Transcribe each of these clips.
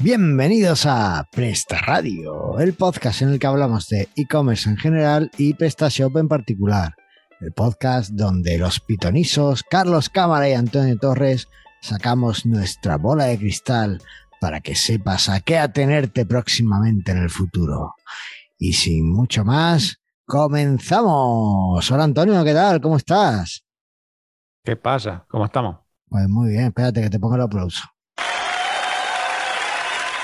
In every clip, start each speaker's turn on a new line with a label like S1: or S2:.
S1: Bienvenidos a Presta Radio, el podcast en el que hablamos de e-commerce en general y PrestaShop en particular. El podcast donde los pitonisos Carlos Cámara y Antonio Torres sacamos nuestra bola de cristal para que sepas a qué atenerte próximamente en el futuro. Y sin mucho más, comenzamos. Hola Antonio, ¿qué tal? ¿Cómo estás?
S2: ¿Qué pasa? ¿Cómo estamos?
S1: Pues muy bien, espérate que te ponga el aplauso.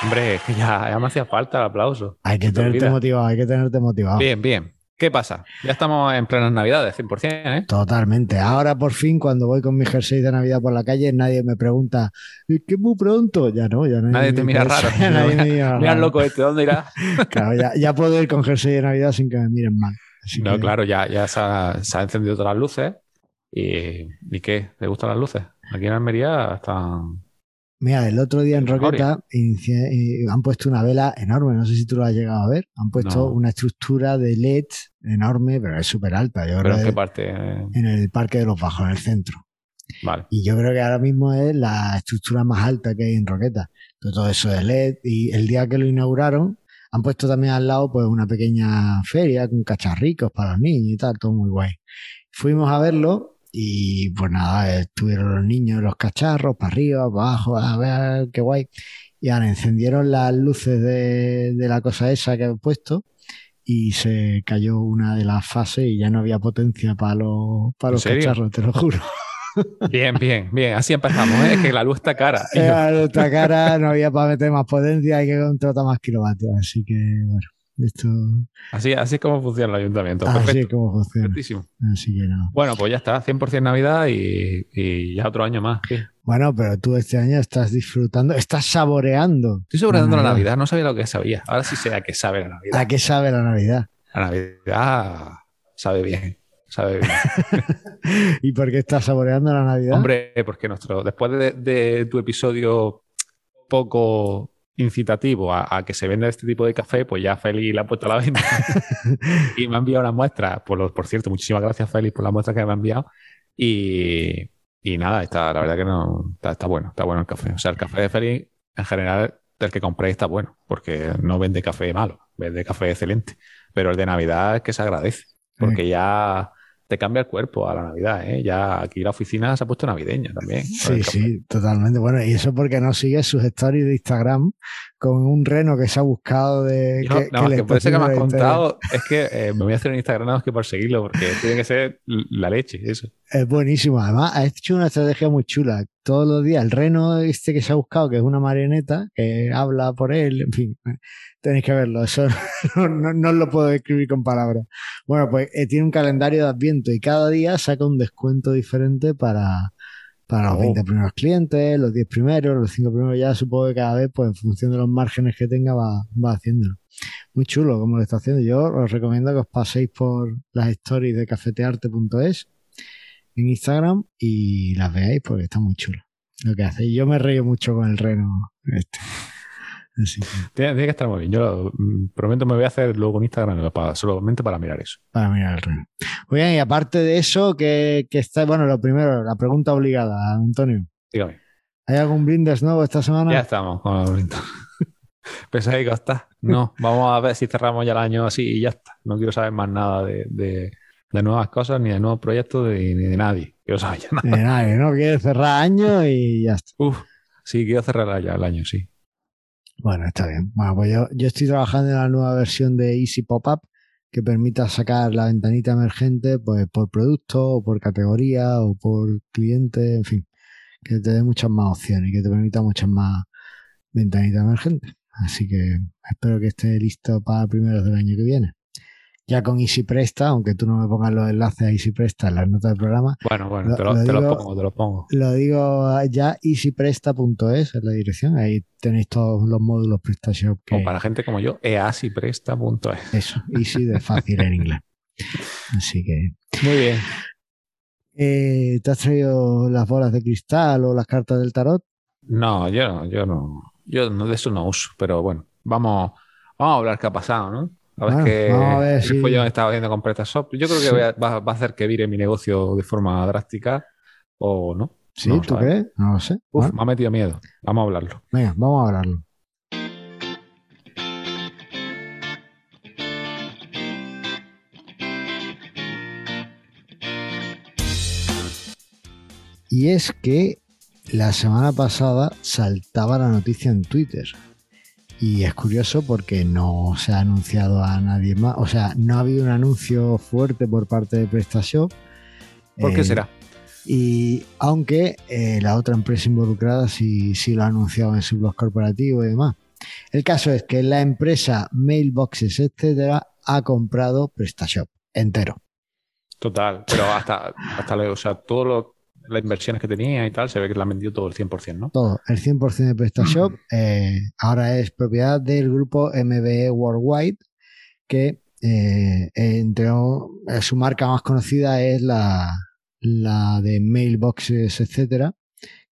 S2: Hombre, que ya, ya me hacía falta el aplauso.
S1: Hay que tenerte motivado, hay que tenerte motivado.
S2: Bien, bien. ¿Qué pasa? Ya estamos en plenas navidades, 100%, ¿eh?
S1: Totalmente. Ahora por fin, cuando voy con mi jersey de Navidad por la calle, nadie me pregunta, ¿es que muy pronto? Ya no, ya
S2: Nadie te mira raro.
S1: Nadie me mira
S2: Mira
S1: raro.
S2: loco este, ¿dónde irá?
S1: Claro, ya, ya puedo ir con jersey de Navidad sin que me miren mal. Así
S2: No,
S1: que-
S2: claro, ya, ya se, ha, se han encendido todas las luces. ¿Y, ¿y qué? ¿Te gustan las luces? Aquí en Almería están...
S1: Mira, el otro día en. Roqueta eh, han puesto una vela enorme, no sé si tú lo has llegado a ver. Han puesto
S2: No.
S1: una estructura de LED enorme, pero es súper alta. Yo
S2: ¿Pero
S1: creo
S2: en qué parte?
S1: En el Parque de los Bajos, en el centro.
S2: Vale.
S1: Y yo creo que ahora mismo es la estructura más alta que hay en Roqueta. Entonces, todo eso de LED. Y el día que lo inauguraron, han puesto también al lado pues una pequeña feria con cacharricos para los niños y tal, todo muy guay. Fuimos a verlo y pues nada, estuvieron los niños, los cacharros, para arriba, para abajo, a ver qué guay. Y ahora encendieron las luces de, de la cosa esa que han puesto y se cayó una de las fases y ya no había potencia para los, para
S2: ¿En
S1: los cacharros, te lo juro.
S2: Bien, bien, bien. Así empezamos, ¿eh? Es que la luz está cara. Yo-
S1: Era nuestra cara, no había para meter más potencia, hay que contratar más kilovatios. Así que, bueno, esto
S2: Así, así es como funciona el ayuntamiento.
S1: así es
S2: Perfecto.
S1: como funciona.
S2: Perfectísimo.
S1: Así que no.
S2: Bueno, pues ya está. 100% Navidad y, y ya otro año más.
S1: Bueno, pero tú este año estás disfrutando, estás saboreando.
S2: Estoy sobreando la
S1: Navidad.
S2: Navidad, no sabía lo que sabía. Ahora sí sé a qué sabe la Navidad.
S1: ¿A qué sabe la Navidad?
S2: La Navidad sabe bien, sabe bien.
S1: ¿Y por qué estás saboreando la Navidad?
S2: Hombre, porque nuestro, después de, de tu episodio poco incitativo a, a que se venda este tipo de café, pues ya Félix la ha puesto a la venta y me ha enviado una muestra. Por, lo- por cierto, muchísimas gracias Félix por la muestra que me ha enviado. Y, y nada, está, la verdad que no, está, está bueno, está bueno el café. O sea, el café de Félix, en general, del que compré está bueno, porque no vende café malo, vende café excelente. Pero el de Navidad es que se agradece, porque ya te cambia el cuerpo a la Navidad, ¿eh? Ya aquí la oficina se ha puesto navideña también.
S1: Sí, sí, totalmente. Bueno, y eso porque no sigues sus stories de Instagram con un reno que se ha buscado de.
S2: Yo,
S1: que,
S2: nada más
S1: le
S2: que que me has contado, es que eh, me voy a hacer un Instagram nada más que por seguirlo, porque tiene que ser la leche, eso.
S1: Es buenísimo. Además, ha hecho una estrategia muy chula. Todos los días, el reno este que se ha buscado, que es una marioneta, que habla por él, en fin, tenéis que verlo. Eso no, no, no lo puedo describir con palabras. Bueno, pues eh, tiene un calendario de Adviento y cada día saca un descuento diferente para, para los
S2: Oh.
S1: 20 primeros clientes, los 10 primeros, los 5 primeros. Ya supongo que cada vez, pues en función de los márgenes que tenga, va, va haciéndolo. Muy chulo como lo está haciendo. Yo os recomiendo que os paséis por las stories de cafetearte.es en Instagram y las veáis porque está muy chulo lo que hace. Y yo me río mucho con el reno este. Así que,
S2: Tiene, tiene que estar muy bien. Yo mm, prometo me voy a hacer luego un Instagram para, solamente para mirar eso.
S1: para mirar el reno. Oigan, y aparte de eso, que, que está, bueno, lo primero, la pregunta obligada, Antonio.
S2: Dígame.
S1: ¿Hay algún brindes nuevo esta semana?
S2: Ya estamos con el bonito. ¿Pensáis que está? No, vamos a ver si cerramos ya el año así y ya está. No quiero saber más nada de, de- de nuevas cosas, ni de nuevos proyectos, de- ni de nadie. Quiero saber ya nada.
S1: Eh, nadie, ¿no? Quiere cerrar año y ya está.
S2: Uf, sí, quiero cerrar ya el año, sí.
S1: Bueno, está bien. Bueno, pues yo, yo estoy trabajando en la nueva versión de Easy Pop-Up que permita sacar la ventanita emergente pues por producto o por categoría o por cliente, en fin, que te dé muchas más opciones y que te permita muchas más ventanitas emergentes. Así que espero que esté listo para primeros del año que viene. Ya con Easy Presta, aunque tú no me pongas los enlaces a Easy Presta en las notas del programa,
S2: Bueno, bueno,
S1: Lo-
S2: te, lo,
S1: lo
S2: te lo
S1: digo-
S2: pongo, te lo pongo.
S1: lo digo ya easypresta.es es la dirección. Ahí tenéis todos los módulos PrestaShop. Que,
S2: O para gente como yo, easipresta.es.
S1: Eso, easy de fácil en inglés. Así que.
S2: Muy bien.
S1: eh, ¿Te has traído las bolas de cristal o las cartas del tarot?
S2: No, yo no, yo no. Yo no, de eso no uso, pero bueno, vamos, vamos a hablar qué ha pasado, ¿no? Ah, a ver,
S1: bueno, que a ver yo
S2: me estaba haciendo con PrestaShop. Yo creo que va, a hacer que vire mi negocio de forma drástica o no.
S1: Sí,
S2: no,
S1: ¿tú crees? No lo sé.
S2: Uf, me ha metido miedo. Vamos a hablarlo.
S1: Venga, vamos a hablarlo. Y es que la semana pasada saltaba la noticia en Twitter y es curioso porque no se ha anunciado a nadie más. O sea, no ha habido un anuncio fuerte por parte de PrestaShop.
S2: ¿Por qué eh, será?
S1: Y aunque eh, la otra empresa involucrada sí, sí lo ha anunciado en su blog corporativo y demás. El caso es que la empresa Mailboxes, etcétera, ha comprado PrestaShop entero.
S2: Total, pero hasta, hasta o sea, todo las inversiones que tenía y tal, se ve que la han vendido todo el 100%, ¿no?
S1: Todo, el 100% de PrestaShop. Eh, ahora es propiedad del grupo MBE Worldwide, que eh, entre su marca más conocida es la, la de mailboxes, etcétera,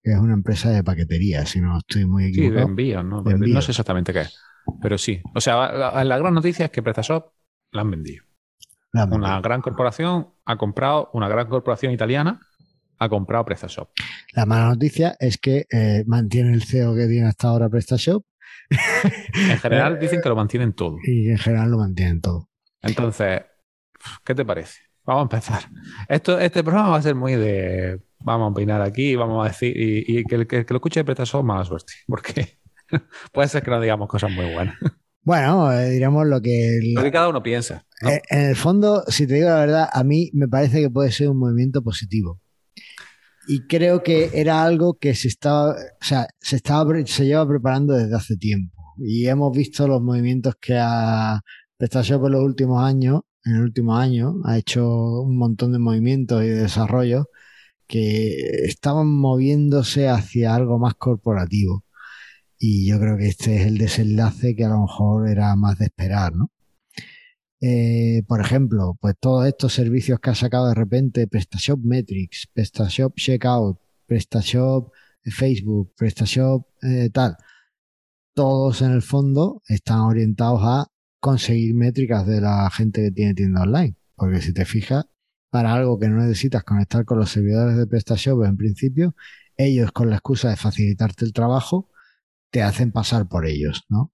S1: que es una empresa de paquetería, si no estoy muy equivocado.
S2: Sí, de envío, ¿no? No sé exactamente qué es, pero sí. O sea, la, la gran noticia es que PrestaShop la han vendido. Una gran corporación ha comprado, una gran corporación italiana ha comprado PrestaShop.
S1: La mala noticia es que eh, mantiene el CEO que tiene hasta ahora PrestaShop.
S2: En general dicen que lo mantienen todo.
S1: Y en general lo mantienen todo.
S2: Entonces, ¿qué te parece? Vamos a empezar. Esto, este programa va a ser muy de. Vamos a opinar aquí, vamos a decir. Y, que, el que, lo escuche de PrestaShop, mala suerte. Porque puede ser que no digamos cosas muy buenas.
S1: Bueno, eh, diríamos lo que...
S2: Lo que cada uno piensa.
S1: Eh, en el fondo, si te digo la verdad, a mí me parece que puede ser un movimiento positivo. Y creo que era algo que se estaba, o sea, se estaba, se lleva preparando desde hace tiempo. Y hemos visto los movimientos que ha PrestaShop en los últimos años, en el último año, ha hecho un montón de movimientos y de desarrollos que estaban moviéndose hacia algo más corporativo. Y yo creo que este es el desenlace que a lo mejor era más de esperar, ¿no? Eh, por ejemplo, pues todos estos servicios que ha sacado de repente PrestaShop Metrics, PrestaShop Checkout, PrestaShop Facebook, PrestaShop eh, tal, todos en el fondo están orientados a conseguir métricas de la gente que tiene tienda online. Porque si te fijas, para algo que no necesitas conectar con los servidores de PrestaShop en principio, ellos con la excusa de facilitarte el trabajo, te hacen pasar por ellos, ¿no?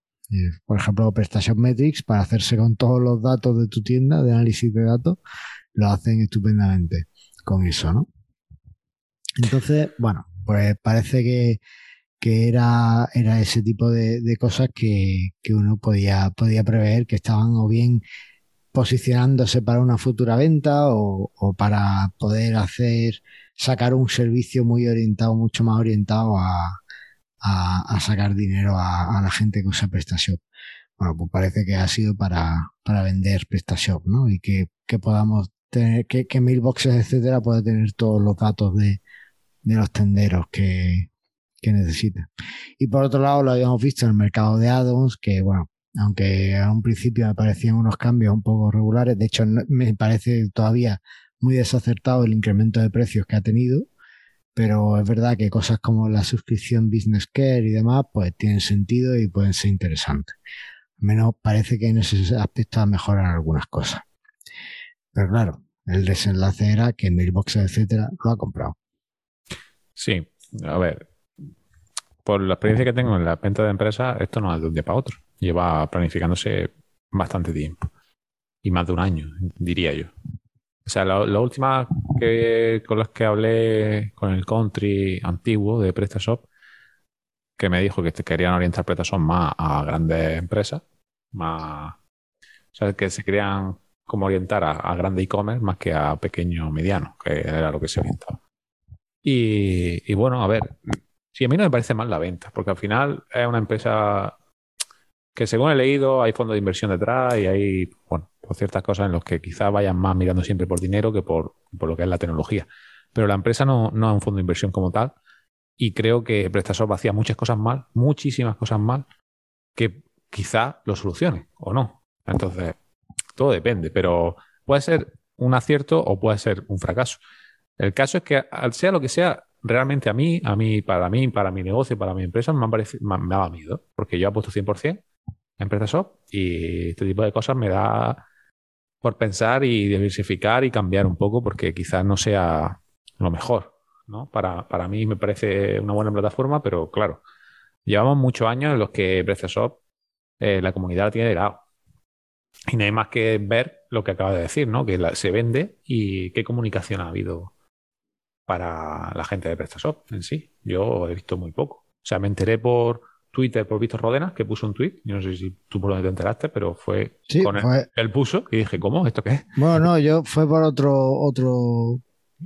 S1: Por ejemplo, PrestaShop Metrics, para hacerse con todos los datos de tu tienda, de análisis de datos, lo hacen estupendamente con eso, ¿no? Entonces, bueno, pues parece que, era, era ese tipo de, cosas que, uno podía, podía prever que estaban o bien posicionándose para una futura venta o, o, para poder hacer, sacar un servicio muy orientado, mucho más orientado a, a, sacar dinero a, la gente que usa PrestaShop. Bueno, pues parece que ha sido para, para vender PrestaShop, ¿no? Y que, podamos tener, que, que Mailboxes, etcétera, pueda tener todos los datos de, los tenderos que, que necesita. Y por otro lado, lo habíamos visto en el mercado de addons, que bueno, aunque a un principio me parecían unos cambios un poco regulares, de hecho me parece todavía muy desacertado el incremento de precios que ha tenido, pero es verdad que cosas como la suscripción Business Care y demás, pues tienen sentido y pueden ser interesantes. Al menos parece que en ese aspecto mejoran algunas cosas. Pero claro, el desenlace era que Mailbox, etcétera, lo ha comprado.
S2: Sí, a ver, por la experiencia que tengo en la venta de empresa, esto no es de un día para otro. Lleva planificándose bastante tiempo. Y más de un año, diría yo. O sea, la, última que, con las que hablé con el country antiguo de PrestaShop, que me dijo que querían orientar PrestaShop más a grandes empresas, más, o sea, que se querían como orientar a, a grande e-commerce más que a pequeño mediano, que era lo que se orientaba. Y, bueno, a ver, sí, a mí no me parece mal la venta, porque al final es una empresa que según he leído hay fondos de inversión detrás y hay, bueno, por ciertas cosas en los que quizás vayan más mirando siempre por dinero que por, lo que es la tecnología. Pero la empresa no, no es un fondo de inversión como tal y creo que PrestaShop hacía muchas cosas mal, muchísimas cosas mal, que quizá lo solucione o no. Entonces, todo depende, pero puede ser un acierto o puede ser un fracaso. El caso es que, al sea lo que sea, realmente a mí, a mí, para mí, para mi negocio, para mi empresa, me, me, me daba miedo, porque yo he puesto 100% empresa shop y este tipo de cosas me da por pensar y diversificar y cambiar un poco porque quizás no sea lo mejor. ¿no? Para, para mí me parece una buena plataforma, pero claro, llevamos muchos años en los que PrestaShop eh, la comunidad tiene de lado. Y no hay más que ver lo que acaba de decir, ¿no? Que se vende y qué comunicación ha habido para la gente de PrestaShop en sí. Yo he visto muy poco. O sea, me enteré por Twitter por Víctor Rodena, que puso un tweet. Yo no sé si tú por lo te enteraste, pero fue con él, puso y dije, ¿cómo? ¿Esto qué es?
S1: Bueno, no, yo fue por otro, otro,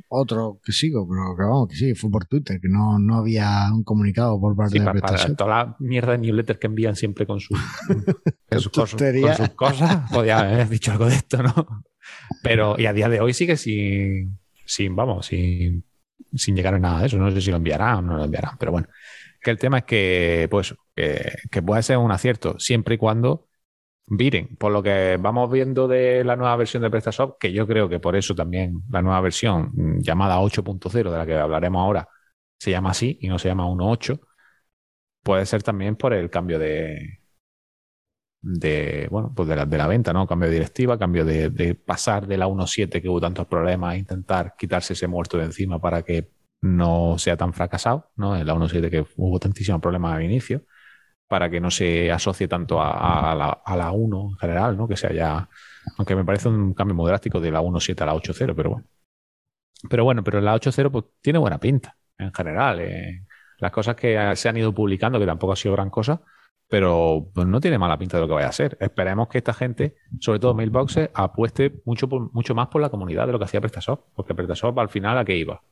S1: otro que sigo, pero que vamos, que sí, fue por Twitter, que no, no había un comunicado por parte de
S2: para, toda la mierda de newsletters que envían siempre con, sus cosas, con sus cosas, podía haber dicho algo de esto, ¿no? Pero, y a día de hoy sigue sin, sin vamos, sin, sin llegar a nada de eso. No sé si lo enviarán o no lo enviarán, pero bueno. Que el tema es que, pues, que, que puede ser un acierto siempre y cuando viren. Por lo que vamos viendo de la nueva versión de PrestaShop, que yo creo que por eso también la nueva versión mm, llamada 8.0, de la que hablaremos ahora, se llama así y no se llama 1.8, puede ser también por el cambio de, de bueno, pues de la, de la venta, ¿no? Cambio de directiva, cambio de, de pasar de la 1.7 que hubo tantos problemas a intentar quitarse ese muerto de encima para que no sea tan fracasado, ¿no? En la 1.7 que hubo tantísimos problemas al inicio para que no se asocie tanto a, la, 1 en general, ¿no? Que sea ya, aunque me parece un cambio muy drástico de la 1.7 a la 8.0, pero bueno. Pero bueno, pero la 8.0 pues tiene buena pinta en general. Eh. Las cosas que se han ido publicando, que tampoco ha sido gran cosa, pero pues, no tiene mala pinta de lo que vaya a ser. Esperemos que esta gente, sobre todo Mailboxes, apueste mucho, mucho más por la comunidad de lo que hacía PrestaShop, porque PrestaShop al final a qué iba.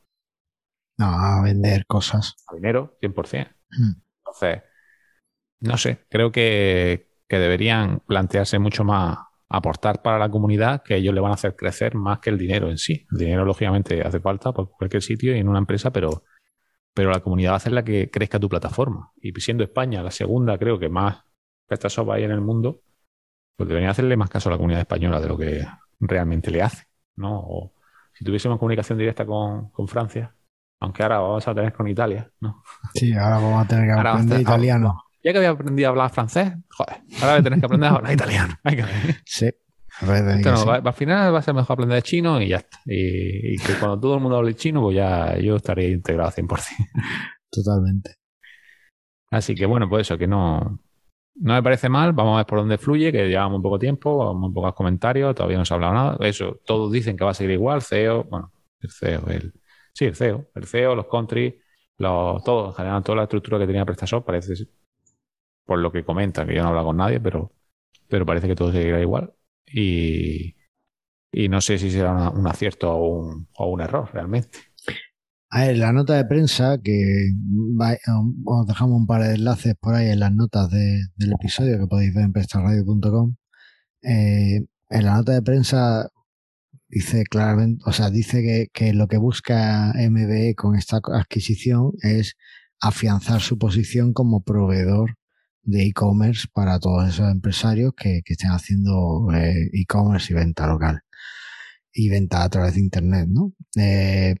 S1: No, a vender cosas.
S2: A dinero, 100%. Hmm. Entonces, no sé, creo que, deberían plantearse mucho más aportar para la comunidad que ellos le van a hacer crecer más que el dinero en sí. El dinero, lógicamente, hace falta por cualquier sitio y en una empresa, pero, pero la comunidad va a la que crezca tu plataforma. Y siendo España la segunda, creo que más PrestaShop hay en el mundo, pues deberían hacerle más caso a la comunidad española de lo que realmente le hace. ¿no? O si tuviésemos comunicación directa con, con Francia, aunque ahora vamos a tener con Italia, ¿no?
S1: Sí, ahora vamos a tener que aprender italiano.
S2: Ya que había aprendido a hablar francés, joder, ahora voy a tener que aprender a hablar italiano.
S1: Sí.
S2: al final va a ser mejor aprender chino y ya está. Y, que cuando todo el mundo hable chino, pues ya yo estaría integrado 100%.
S1: Totalmente.
S2: Así que bueno, pues eso, que no, no me parece mal. Vamos a ver por dónde fluye, que llevamos muy poco tiempo, muy pocos comentarios, todavía no se ha hablado nada. Eso, todos dicen que va a seguir igual. CEO, bueno, el CEO, el, sí, el CEO, el CEO, los country, los, todo, en general, toda la estructura que tenía PrestaShop parece por lo que comentan, que yo no hablo con nadie, pero, pero parece que todo seguirá igual. Y, y no sé si será un acierto o un, o un, error realmente.
S1: A ver, la nota de prensa, que os dejamos un par de enlaces por ahí en las notas del episodio que podéis ver en prestarradio.com. Eh, en la nota de prensa dice claramente, o sea, dice que, que, lo que busca MBE con esta adquisición es afianzar su posición como proveedor de e-commerce para todos esos empresarios que, que estén haciendo eh, e-commerce y venta local y venta a través de internet, ¿no? Eh,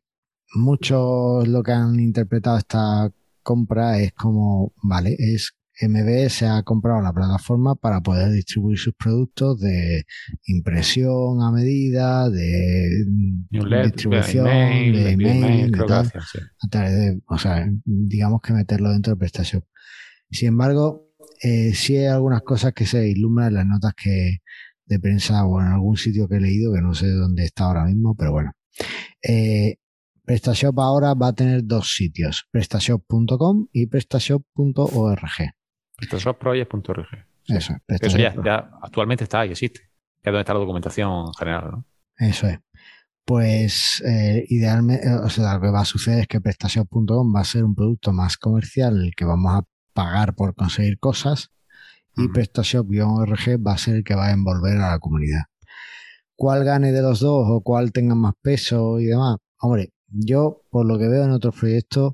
S1: muchos lo que han interpretado esta compra es como, vale, es MB se ha comprado la plataforma para poder distribuir sus productos de impresión a medida, de distribución, de email, a través de, o sea, digamos que meterlo dentro de PrestaShop. Sin embargo, eh, sí hay algunas cosas que se iluminan en las notas que de prensa o en algún sitio que he leído, que no sé dónde está ahora mismo, pero bueno. Eh, PrestaShop ahora va a tener dos sitios, prestashop.com y prestashop.org.
S2: PrestaShopProject.org.
S1: Eso,
S2: Eso ya, actualmente está y existe. Que es donde está la documentación general, ¿no?
S1: Eso es. Pues eh, idealmente, o sea, lo que va a suceder es que prestashop.com va a ser un producto más comercial, el que vamos a pagar por conseguir cosas y PrestaShop-org va a ser el que va a envolver a la comunidad. ¿Cuál gane de los dos o cuál tenga más peso y demás? Hombre, yo por lo que veo en otros proyectos,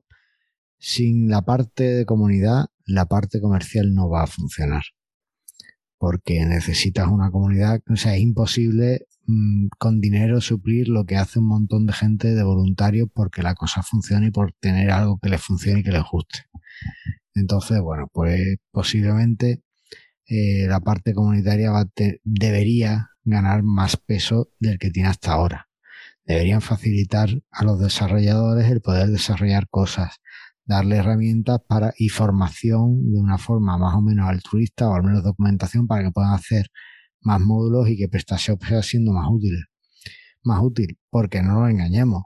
S1: sin la parte de comunidad, la parte comercial no va a funcionar. Porque necesitas una comunidad, o sea, es imposible mm, con dinero suplir lo que hace un montón de gente de voluntarios porque la cosa funcione y por tener algo que les funcione y que les guste. Entonces, bueno, pues posiblemente eh, la parte comunitaria debería ganar más peso del que tiene hasta ahora. Deberían facilitar a los desarrolladores el poder desarrollar cosas, darle herramientas para y formación de una forma más o menos altruista o al menos documentación para que puedan hacer más módulos y que PrestaShop sea siendo más útil. Más útil, porque no nos engañemos.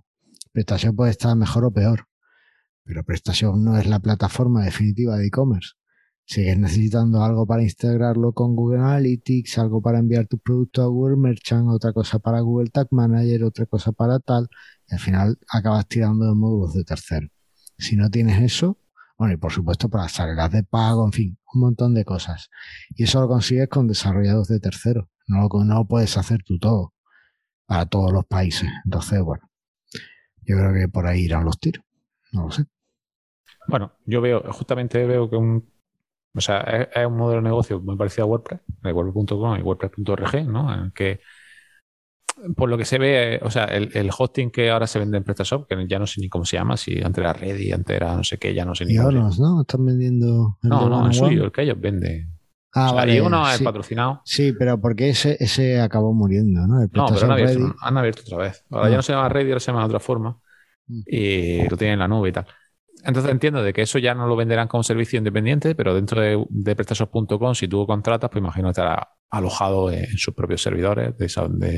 S1: PrestaShop puede estar mejor o peor, pero PrestaShop no es la plataforma definitiva de e-commerce. Sigues necesitando algo para integrarlo con Google Analytics, algo para enviar tus productos a Google Merchant, otra cosa para Google Tag Manager, otra cosa para tal, y al final acabas tirando de módulos de tercero. Si no tienes eso, bueno, y por supuesto para salidas de pago, en fin, un montón de cosas. Y eso lo consigues con desarrollados de terceros. No lo, no lo puedes hacer tú todo para todos los países. Entonces, bueno, yo creo que por ahí irán los tiros. No lo sé.
S2: Bueno, yo veo, justamente veo que un, o sea, es, un modelo de negocio muy parecido a WordPress, de WordPress.com y WordPress.org, ¿no? En que por lo que se ve, o sea, el, hosting que ahora se vende en PrestaShop, que ya no sé ni cómo se llama, si antes era Ready, antes era no sé qué, ya no sé ni
S1: cómo. ¿no? Están vendiendo.
S2: no, no, el suyo, el que ellos venden. Ah, vale. Y uno es patrocinado.
S1: Sí, pero porque ese, ese acabó muriendo, ¿no?
S2: no, pero han abierto, han abierto, otra vez. Ahora ya ah. no se llama Ready, ahora se llama de otra forma. Mm. Y lo tienen en la nube y tal. Entonces entiendo de que eso ya no lo venderán como servicio independiente, pero dentro de, de prestasos.com, si tú contratas, pues imagino estará alojado en sus propios servidores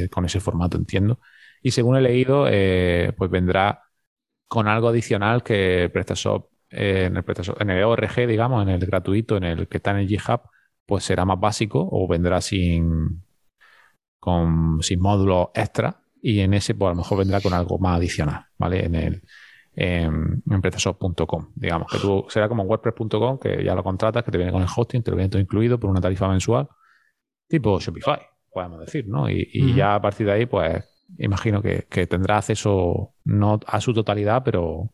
S2: con ese formato, entiendo. Y según he leído, eh, pues vendrá con algo adicional que PrestaShop, eh, en, el en el ORG, digamos, en el gratuito, en el que está en el GitHub, pues será más básico o vendrá sin, con, sin módulos extra y en ese pues a lo mejor vendrá con algo más adicional, ¿vale? En el en, PrestaShop.com, digamos, que tú será como WordPress.com, que ya lo contratas, que te viene con el hosting, te lo viene todo incluido por una tarifa mensual, tipo Shopify, podemos decir, ¿no? Y, ya a partir de ahí, pues imagino que, tendrá acceso no a su totalidad, pero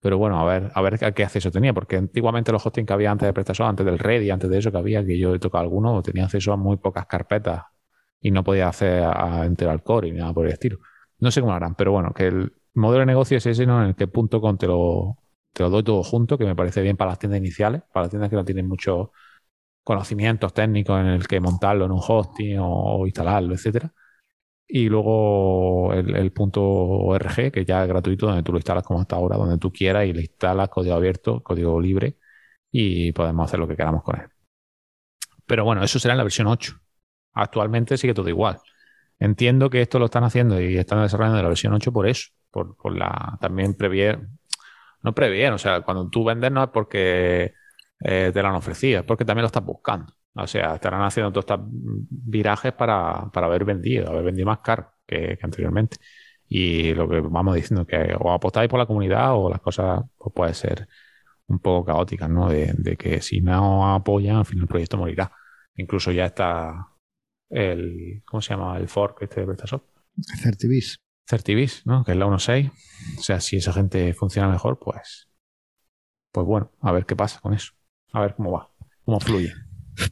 S2: pero bueno, a ver, a ver a qué acceso tenía, porque antiguamente los hosting que había antes de PrestaShop, antes del Ready, antes de eso que había, que yo he tocado alguno, tenía acceso a muy pocas carpetas y no podía hacer a, entero al core y nada por el estilo. No sé cómo lo harán, pero bueno, que el modelo de negocio es ese, ¿no? En el que punto te lo, te lo doy todo junto, que me parece bien para las tiendas iniciales, para las tiendas que no tienen muchos conocimientos técnicos en el que montarlo en un hosting o, instalarlo, etcétera. Y luego el, punto .org, que ya es gratuito, donde tú lo instalas como hasta ahora, donde tú quieras y le instalas código abierto, código libre y podemos hacer lo que queramos con él. Pero bueno, eso será en la versión 8. Actualmente sigue todo igual. Entiendo que esto lo están haciendo y están desarrollando la versión 8 por eso, por, la también previer, no previer, o sea, cuando tú vendes no es porque eh, te lo han ofrecido, es porque también lo estás buscando. O sea, estarán haciendo todos estos virajes para, para haber vendido, haber vendido más caro que, anteriormente. Y lo que vamos diciendo que o apostáis por la comunidad o las cosas pues, pueden ser un poco caóticas, ¿no? De, que si no apoyan, al final el proyecto morirá. Incluso ya está el, ¿cómo se llama? El fork este de PrestaShop.
S1: Certivis.
S2: Certivis, ¿no? Que es la 1.6. O sea, si esa gente funciona mejor, pues, pues bueno, a ver qué pasa con eso. A ver cómo va, cómo fluye.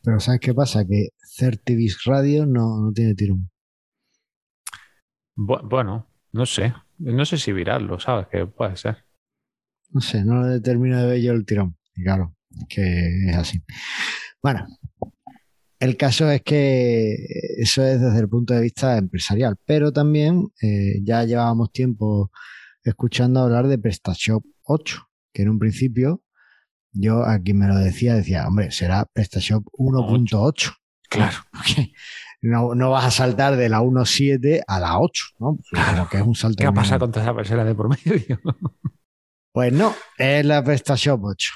S1: Pero ¿sabes qué pasa? Que Certivis Radio no, no tiene tirón.
S2: bueno, no sé. No sé si virarlo, ¿sabes? Que puede ser.
S1: No sé, no lo determino de ver yo el tirón. Y claro, que es así. Bueno, el caso es que eso es desde el punto de vista empresarial, pero también eh, ya llevábamos tiempo escuchando hablar de PrestaShop 8, que en un principio yo a quien me lo decía decía, hombre, será PrestaShop 1.8.
S2: Claro.
S1: No, no, vas a saltar de la 1.7 a la 8, ¿no?
S2: Claro. que es un salto. ¿Qué ha pasado con esa persona de por medio?
S1: pues no, es la PrestaShop 8.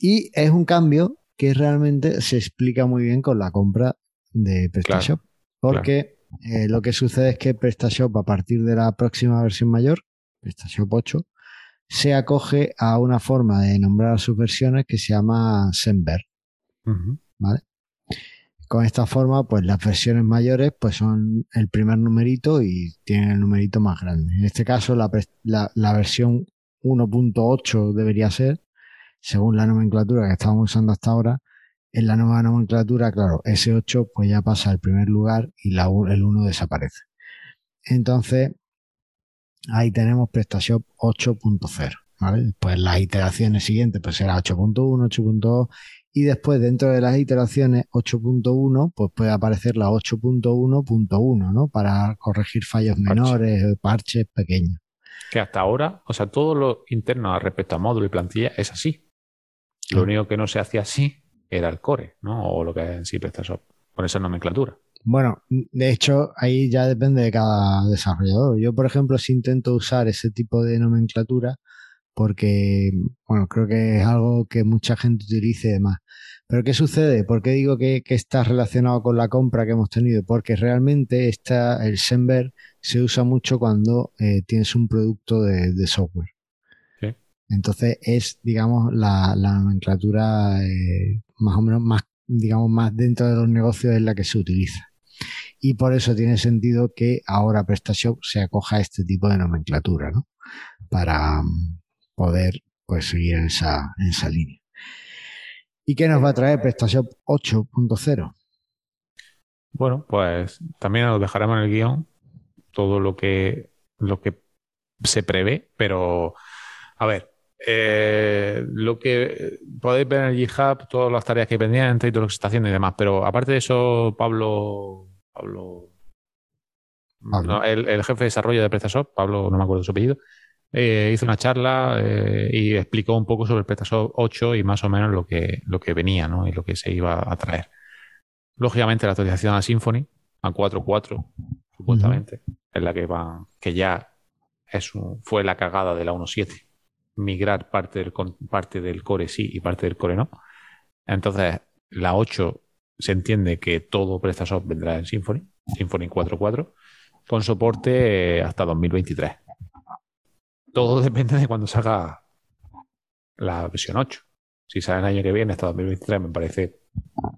S1: Y es un cambio que realmente se explica muy bien con la compra de PrestaShop. porque eh, lo que sucede es que PrestaShop, a partir de la próxima versión mayor, PrestaShop 8, se acoge a una forma de nombrar sus versiones que se llama Semver. ¿Vale? Con esta forma, pues las versiones mayores pues son el primer numerito y tienen el numerito más grande. En este caso, la, la versión 1.8 debería ser según la nomenclatura que estábamos usando hasta ahora, en la nueva nomenclatura, claro, ese 8 pues ya pasa al primer lugar y la, el 1 desaparece. Entonces, ahí tenemos PrestaShop 8.0, ¿vale? Pues las iteraciones siguientes pues será 8.1, 8.2 y después dentro de las iteraciones 8.1 pues puede aparecer la 8.1.1, ¿no? Para corregir fallos menores, parches pequeños.
S2: Que hasta ahora, o sea, todo lo interno respecto a módulo y plantilla es así. Lo único que no se hacía así era el core, ¿no? O lo que es en sí PrestaShop, con esa nomenclatura.
S1: Bueno, de hecho, ahí ya depende de cada desarrollador. Yo, por ejemplo, sí intento usar ese tipo de nomenclatura porque, bueno, creo que es algo que mucha gente utilice y demás. Pero ¿qué sucede? ¿Por qué digo que, está relacionado con la compra que hemos tenido? Porque realmente está, el Semver se usa mucho cuando eh, tienes un producto de, software. Entonces es, digamos, la, nomenclatura eh, más o menos más, digamos, más dentro de los negocios es la que se utiliza y por eso tiene sentido que ahora PrestaShop se acoja a este tipo de nomenclatura, ¿no? Para mm, poder pues seguir en esa, en esa línea. ¿Y qué nos va a traer PrestaShop 8.0?
S2: Bueno, pues también nos dejaremos en el guion todo lo que, lo que se prevé, pero a ver, eh, lo que podéis ver en el GitHub, todas las tareas que hay pendientes y todo lo que se está haciendo y demás, pero aparte de eso, Pablo Pablo. el, jefe de desarrollo de PrestaShop, Pablo, no me acuerdo su apellido, eh, hizo una charla eh, y explicó un poco sobre el PrestaShop 8 y más o menos lo que, lo que venía ¿no? y lo que se iba a traer. Lógicamente, la actualización a Symfony, a 4.4, supuestamente, es la que va, que ya es fue la cagada de la 1.7. Migrar parte del, parte del core sí y parte del core no. Entonces, la 8 se entiende que todo PrestaShop vendrá en Symfony, Symfony 4.4, con soporte hasta 2023. Todo depende de cuando salga la versión 8. Si sale el año que viene, hasta 2023, me parece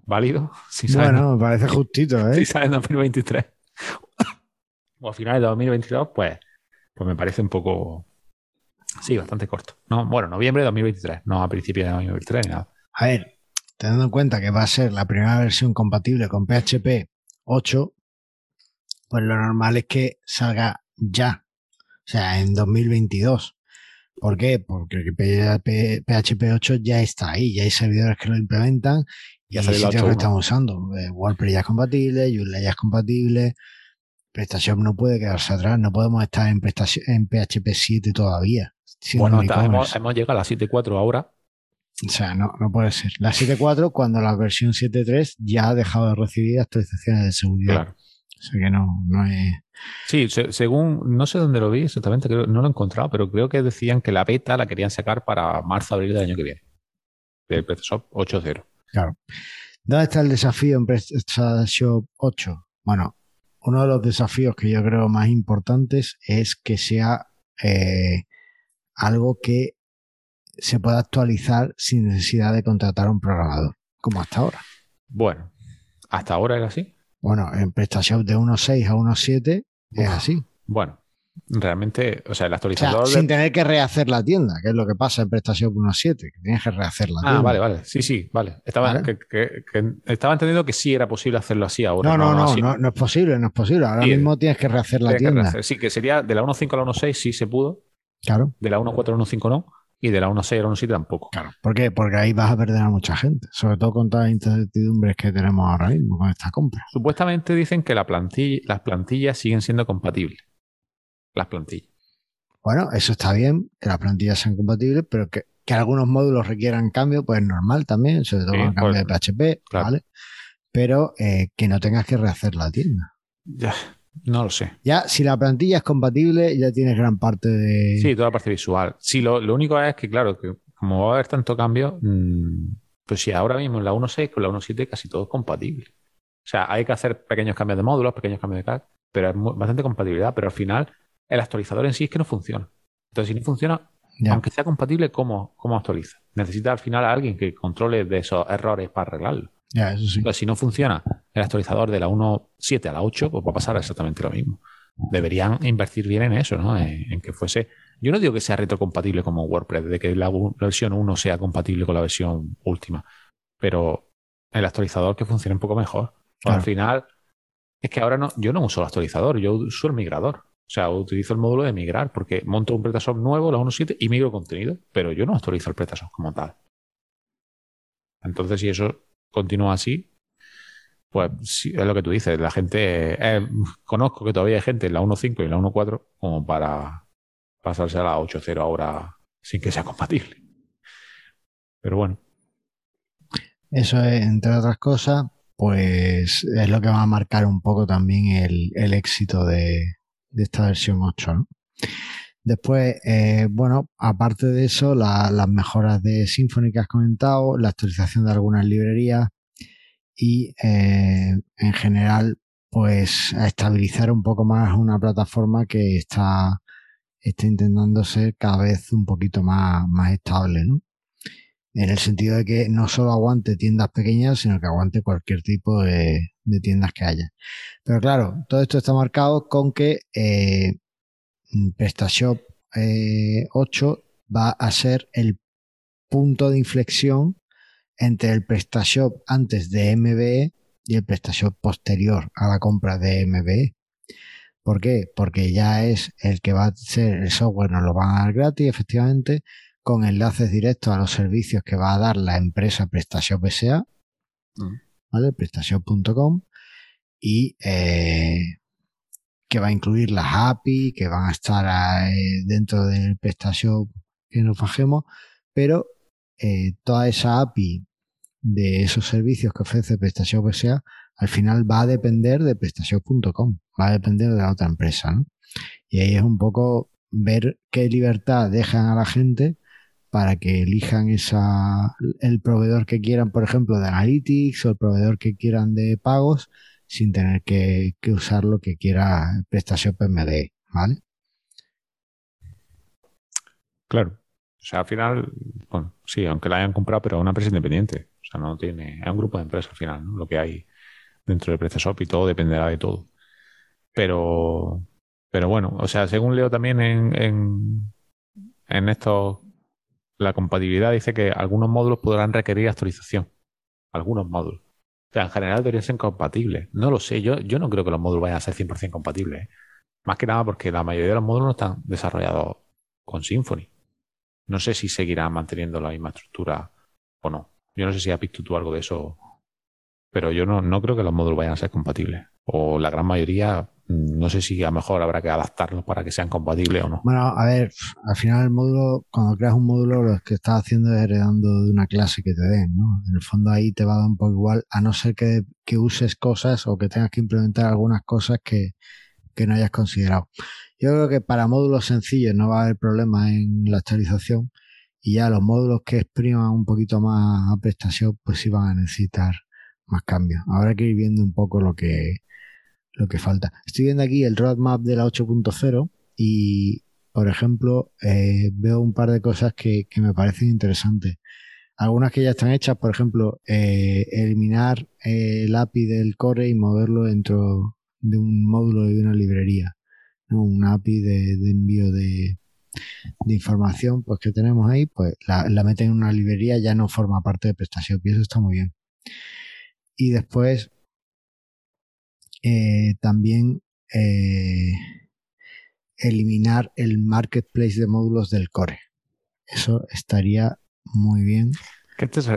S2: válido. Si
S1: bueno, me parece justito, ¿eh?
S2: Si sale en 2023 o a finales de 2022, pues, pues me parece un poco. Sí, bastante corto. No, bueno, noviembre de 2023, no a principios de 2023 ni nada.
S1: A ver, teniendo en cuenta que va a ser la primera versión compatible con PHP 8, pues lo normal es que salga ya, o sea, en 2022. ¿Por qué? Porque PHP 8 ya está ahí, ya hay servidores que lo implementan y hay sitios que estamos usando. Eh, WordPress ya es compatible, Joomla ya es compatible, PrestaShop no puede quedarse atrás, no podemos estar en, en PHP 7 todavía.
S2: Bueno, hemos, hemos, llegado a la 7.4 ahora
S1: o sea, no, no puede ser. La 7.4 cuando la versión 7.3 ya ha dejado de recibir actualizaciones de seguridad. Claro. O sea que no, no es...
S2: Sí, según, no sé dónde lo vi exactamente, creo, no lo he encontrado, pero creo que decían que la beta la querían sacar para marzo-abril del año que viene. Del PrestaShop 8.0.
S1: Claro. ¿Dónde está el desafío en PrestaShop 8? Bueno, uno de los desafíos que yo creo más importantes es que sea eh, algo que se puede actualizar sin necesidad de contratar a un programador, como hasta ahora.
S2: Bueno, ¿hasta ahora era así?
S1: Bueno, en PrestaShop de 1.6 a 1.7 es así.
S2: Bueno, realmente, o sea, el actualizador.
S1: Sin tener que rehacer la tienda, que es lo que pasa en PrestaShop 1.7, que tienes que rehacer la ah, tienda.
S2: Ah, vale, vale. Sí, sí, vale. Estaba, estaba entendiendo que sí era posible hacerlo así ahora.
S1: No, no, no, no, es posible, no es posible. Ahora mismo tienes que rehacer la tienda.
S2: Sí, que sería de la 1.5 a la 1.6 sí se pudo.
S1: Claro.
S2: De la 1.4 a la 1.5 no y de la 1.6 a la 1.7 tampoco.
S1: Claro. ¿Por qué? Porque ahí vas a perder a mucha gente, sobre todo con todas las incertidumbres que tenemos ahora mismo con esta compra.
S2: Supuestamente dicen que la plantilla, las plantillas siguen siendo compatibles. Las plantillas.
S1: Bueno, eso está bien, que las plantillas sean compatibles, pero que, algunos módulos requieran cambio, pues es normal también, sobre todo con el cambio de PHP, ¿vale? Pero eh, que no tengas que rehacer la tienda.
S2: Ya, no lo sé.
S1: Ya, si la plantilla es compatible, ya tienes gran parte de.
S2: Sí, toda la parte visual. Sí, lo, único es que, claro, que como va a haber tanto cambio, mm, pues si ahora mismo en la 1.6 con la 1.7 casi todo es compatible. O sea, hay que hacer pequeños cambios de módulos, pequeños cambios de CAD, pero es bastante compatibilidad. Pero al final, el actualizador en sí es que no funciona. Entonces, si no funciona, aunque sea compatible, ¿cómo, ¿cómo actualiza? Necesita al final a alguien que controle de esos errores para arreglarlo.
S1: Ya, eso sí.
S2: si no funciona el actualizador de la 1.7 a la 8, pues va a pasar exactamente lo mismo. Deberían invertir bien en eso, ¿no? En, que fuese. Yo no digo que sea retrocompatible como WordPress, de que la, versión 1 sea compatible con la versión última, pero el actualizador que funcione un poco mejor. Al final, es que ahora no, yo no uso el actualizador, yo uso el migrador. O sea, utilizo el módulo de migrar porque monto un PrestaShop nuevo, la 1.7, y migro contenido, pero yo no actualizo el PrestaShop como tal. Entonces, si eso continúa así, pues sí, es lo que tú dices. La gente, eh, conozco que todavía hay gente en la 1.5 y en la 1.4 como para pasarse a la 8.0 ahora sin que sea compatible. Pero bueno.
S1: Eso es, entre otras cosas, pues es lo que va a marcar un poco también el, éxito de, esta versión 8. ¿no? Después, eh, bueno, aparte de eso, las mejoras de Symfony que has comentado, la actualización de algunas librerías y eh, en general, pues a estabilizar un poco más una plataforma que está, está intentando ser cada vez un poquito más, más estable, ¿no? En el sentido de que no solo aguante tiendas pequeñas, sino que aguante cualquier tipo de, tiendas que haya. Pero claro, todo esto está marcado con que eh, PrestaShop 8 eh, va a ser el punto de inflexión entre el PrestaShop antes de MBE y el PrestaShop posterior a la compra de MBE. ¿Por qué? Porque ya es el que va a ser el software, nos lo van a dar gratis, efectivamente, con enlaces directos a los servicios que va a dar la empresa PrestaShop SA, mm. ¿vale? PrestaShop.com y eh, que va a incluir las API que van a estar eh, dentro del PrestaShop que nos bajemos, pero eh, toda esa API de esos servicios que ofrece PrestaShop SA al final va a depender de PrestaShop.com, va a depender de la otra empresa, ¿no? Y ahí es un poco ver qué libertad dejan a la gente para que elijan esa, el proveedor que quieran, por ejemplo, de Analytics o el proveedor que quieran de pagos, sin tener que, usar lo que quiera PrestaShop MD, ¿vale?
S2: Claro. O sea, al final, bueno, sí, aunque la hayan comprado, pero es una empresa independiente. O sea, no tiene. Es un grupo de empresas al final, ¿no? Lo que hay dentro de PrestaShop y todo dependerá de todo. Pero, pero bueno, o sea, según leo también en, en, en estos la compatibilidad dice que algunos módulos podrán requerir actualización. Algunos módulos. O sea, en general deberían ser compatibles. No lo sé, yo, yo no creo que los módulos vayan a ser 100% compatibles. ¿eh? Más que nada porque la mayoría de los módulos no están desarrollados con Symfony. No sé si seguirán manteniendo la misma estructura o no. Yo no sé si has visto tú algo de eso, pero yo no, no creo que los módulos vayan a ser compatibles. O la gran mayoría no sé si a lo mejor habrá que adaptarlos para que sean compatibles o no.
S1: Bueno, a ver, al final el módulo, cuando creas un módulo, lo que estás haciendo es heredando de una clase que te den, ¿no? En el fondo ahí te va a dar un poco igual, a no ser que, uses cosas o que tengas que implementar algunas cosas que, no hayas considerado. Yo creo que para módulos sencillos no va a haber problema en la actualización y ya los módulos que expriman un poquito más a prestación, pues sí van a necesitar más cambios. Habrá que ir viendo un poco lo que lo que falta. Estoy viendo aquí el roadmap de la 8.0 y, por ejemplo, eh, veo un par de cosas que, me parecen interesantes. Algunas que ya están hechas, por ejemplo, eh, eliminar el API del core y moverlo dentro de un módulo de una librería. ¿no? Un API de, envío de, información pues que tenemos ahí, pues la, meten en una librería, ya no forma parte de prestación y eso está muy bien. Y después, eh, también eh, eliminar el marketplace de módulos del core. Eso estaría muy bien.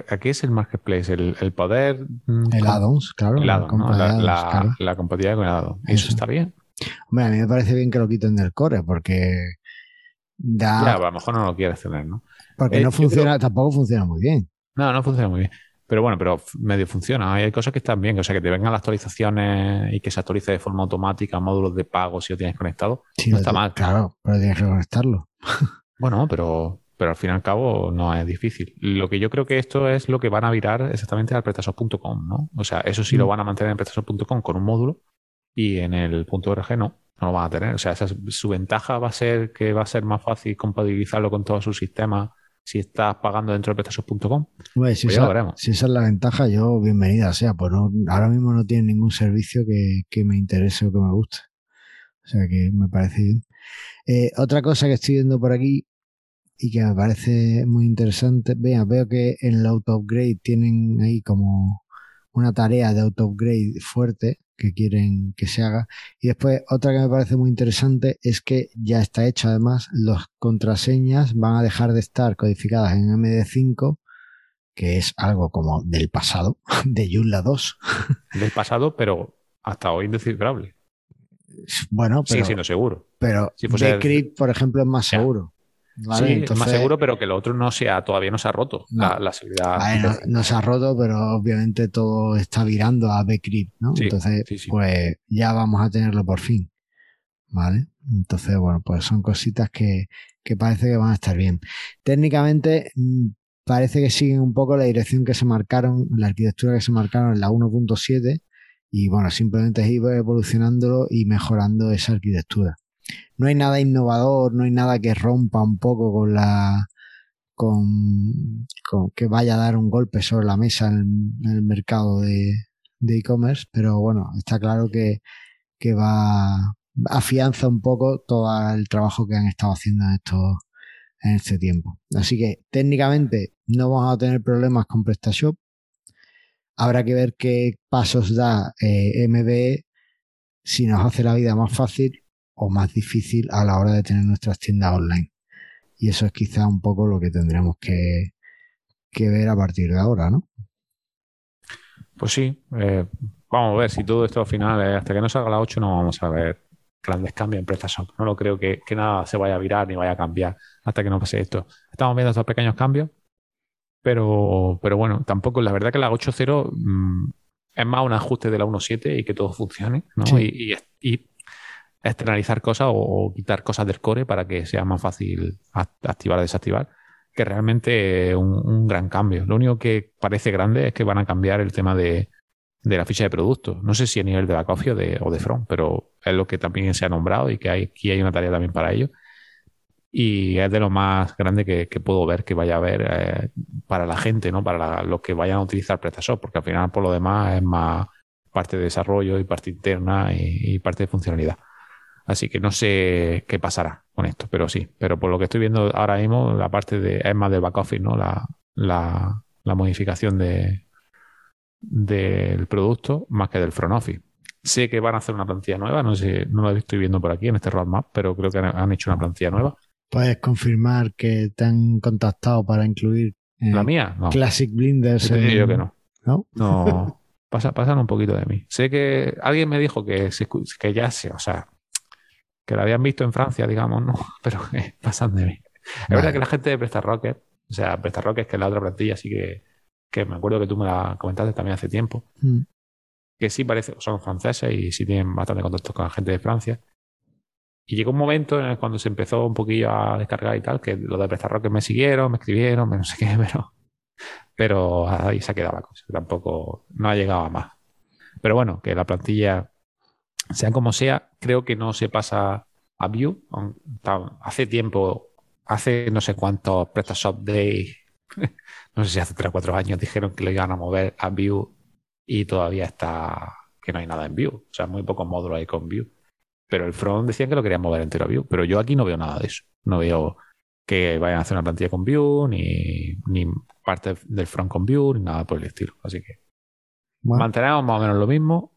S2: aquí es el marketplace, el, poder.
S1: Mm, el add-ons, claro.
S2: la, compatibilidad con el add Eso. está bien.
S1: Hombre, a mí me parece bien que lo quiten del core porque da.
S2: Ya, a lo mejor no lo quieres tener, ¿no?
S1: Porque no eh, funciona, tampoco funciona muy bien.
S2: No, no funciona muy bien. Pero bueno, pero medio funciona. Hay cosas que están bien, o sea, que te vengan las actualizaciones y que se actualice de forma automática módulos de pago si lo tienes conectado. no está mal.
S1: Claro, pero tienes que conectarlo.
S2: bueno, pero, pero al fin y al cabo no es difícil. Lo que yo creo que esto es lo que van a virar exactamente al prestasos.com, ¿no? O sea, eso sí lo mm. van a mantener en prestasos.com con un módulo y en el punto .org no, no lo van a tener. O sea, su ventaja va a ser que va a ser más fácil compatibilizarlo con todos sus sistemas si estás pagando dentro de prestasos.com.
S1: si, pues esa, si esa es la ventaja, yo bienvenida sea, pues ahora mismo no tiene ningún servicio que, me interese o que me guste. O sea que me parece bien. Eh, otra cosa que estoy viendo por aquí y que me parece muy interesante, vea, veo que en el auto upgrade tienen ahí como una tarea de auto upgrade fuerte que quieren que se haga. Y después otra que me parece muy interesante es que ya está hecho además, las contraseñas van a dejar de estar codificadas en MD5, que es algo como del pasado, de Joomla 2.
S2: Del pasado, pero hasta hoy indescifrable.
S1: Bueno, pero,
S2: sigue siendo seguro.
S1: Pero si Decrypt, por ejemplo, es más seguro.
S2: Sí, es más seguro, pero que lo otro no sea, todavía no se ha roto la, seguridad.
S1: no, se ha roto, pero obviamente todo está virando a Bcrypt, ¿no? Entonces, pues ya vamos a tenerlo por fin. ¿Vale? Entonces, bueno, pues son cositas que, que parece que van a estar bien. Técnicamente, mm, parece que siguen un poco la dirección que se marcaron, la arquitectura que se marcaron en la 1.7 y bueno, simplemente es ir evolucionándolo y mejorando esa arquitectura. No hay nada innovador, no hay nada que rompa un poco con la con, que vaya a dar un golpe sobre la mesa en, el mercado de e-commerce, pero bueno, está claro que, que va afianza un poco todo el trabajo que han estado haciendo en estos en este tiempo. Así que técnicamente no vamos a tener problemas con PrestaShop. Habrá que ver qué pasos da eh, MBE si nos hace la vida más fácil o más difícil a la hora de tener nuestras tiendas online. Y eso es quizá un poco lo que tendremos que, ver a partir de ahora, ¿no?
S2: Pues sí, eh, vamos a ver si todo esto al final, eh, hasta que no salga la 8, no vamos a ver grandes cambios en PrestaShop. No lo creo que, nada se vaya a virar ni vaya a cambiar hasta que no pase esto. Estamos viendo estos pequeños cambios, pero, pero bueno, tampoco, la verdad que la 8.0 mm, es más un ajuste de la 1.7 y que todo funcione, ¿no? Y, externalizar cosas o, quitar cosas del core para que sea más fácil activar o desactivar, que realmente un, un gran cambio. Lo único que parece grande es que van a cambiar el tema de, de la ficha de producto. No sé si a nivel de back office o de, o de front, pero es lo que también se ha nombrado y que hay, aquí hay una tarea también para ello. Y es de lo más grande que, puedo ver que vaya a haber eh, para la gente, ¿no? Para los que vayan a utilizar PrestaShop, porque al final por lo demás es más parte de desarrollo y parte interna y, parte de funcionalidad. Así que no sé qué pasará con esto, pero sí. Pero por lo que estoy viendo ahora mismo, la parte de es más del back office, ¿no? La, la, la modificación de, del producto más que del front office. Sé que van a hacer una plantilla nueva, no sé, no la estoy viendo por aquí en este roadmap, pero creo que han, hecho una plantilla nueva.
S1: ¿Puedes confirmar que te han contactado para incluir
S2: eh, la mía?
S1: Classic Blinders.
S2: Yo que no. ¿No? No. Pasa, pasan un poquito de mí. Sé que alguien me dijo que, que ya sé, o sea, que lo habían visto en Francia, digamos, no, pero pasan de mí. Es verdad que la gente de PrestaRocket, o sea, PrestaRocket, que es la otra plantilla, sí que que me acuerdo que tú me la comentaste también hace tiempo, mm. que sí parece, son franceses y sí tienen bastante contacto con la gente de Francia. Y llegó un momento en el cuando se empezó un poquillo a descargar y tal, que los de que me siguieron, me escribieron, me no sé qué, pero, pero ahí se ha quedado la cosa. Tampoco, no ha llegado a más. Pero bueno, que la plantilla, sea como sea, creo que no se pasa a Vue. Hace tiempo, hace no sé cuántos PrestaShop Day no sé si hace 3 o 4 años dijeron que lo iban a mover a Vue y todavía está que no hay nada en Vue. O sea, muy pocos módulos hay con Vue. Pero el front decían que lo querían mover entero a Vue. Pero yo aquí no veo nada de eso. No veo que vayan a hacer una plantilla con Vue, ni, ni parte del front con Vue, ni nada por el estilo. Así que mantenemos más o menos lo mismo.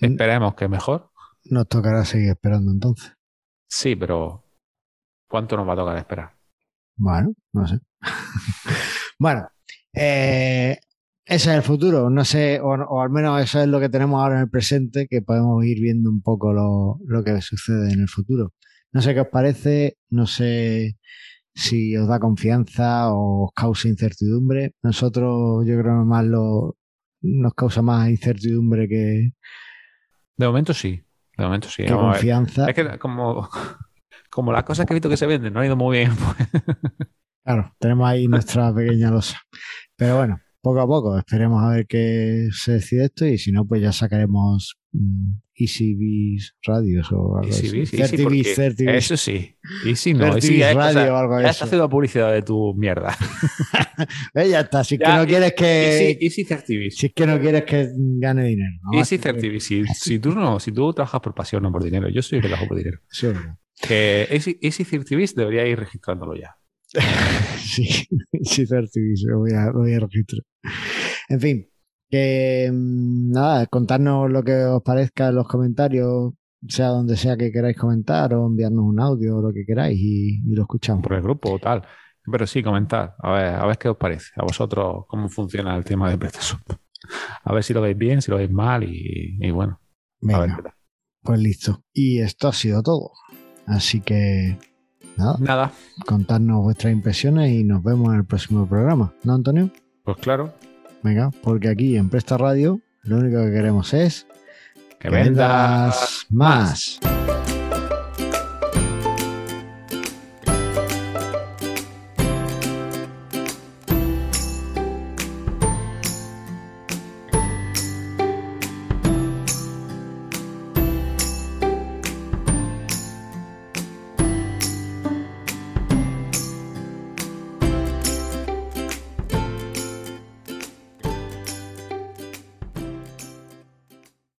S2: Esperemos que mejor.
S1: Nos tocará seguir esperando entonces.
S2: Sí, pero ¿cuánto nos va a tocar esperar?
S1: Bueno, no sé. bueno, eh, ese es el futuro, no sé, o, al menos eso es lo que tenemos ahora en el presente, que podemos ir viendo un poco lo, que sucede en el futuro. No sé qué os parece, no sé si os da confianza o os causa incertidumbre. Nosotros, yo creo que más lo, nos causa más incertidumbre que.
S2: De momento sí, de momento sí.
S1: confianza.
S2: Es que como como las cosas que he visto que se venden no ha ido muy bien. Pues.
S1: Claro, tenemos ahí nuestra pequeña losa. Pero bueno, poco a poco, esperemos a ver qué se decide esto y si no, pues ya sacaremos um, EasyBees Radios o algo así.
S2: Eso sí. Easy no. Easy Radio o algo así. Ya estás haciendo publicidad de tu mierda.
S1: Ya está. Si es que no quieres que.
S2: Easy, Easy
S1: Si es que no quieres que gane dinero.
S2: Easy Certivis. Si, si, tú no, si tú trabajas por pasión, no por dinero. Yo soy el que trabajo por dinero.
S1: Sí,
S2: que Easy, Easy debería ir registrándolo ya.
S1: sí, Certivis, lo voy a, voy a registrar. En fin, que mm, nada, contarnos lo que os parezca en los comentarios, sea donde sea que queráis comentar o enviarnos un audio o lo que queráis y, lo escuchamos.
S2: Por el grupo o tal. Pero sí, comentad, a ver, a ver qué os parece, a vosotros cómo funciona el tema de PrestaShop. A ver si lo veis bien, si lo veis mal y, bueno.
S1: a ver qué tal. Pues listo. Y esto ha sido todo. Así que nada,
S2: Nada,
S1: contarnos vuestras impresiones y nos vemos en el próximo programa, ¿no, Antonio?
S2: pues claro,
S1: Venga, porque aquí en Presta Radio lo único que queremos es
S2: que vendas
S1: más.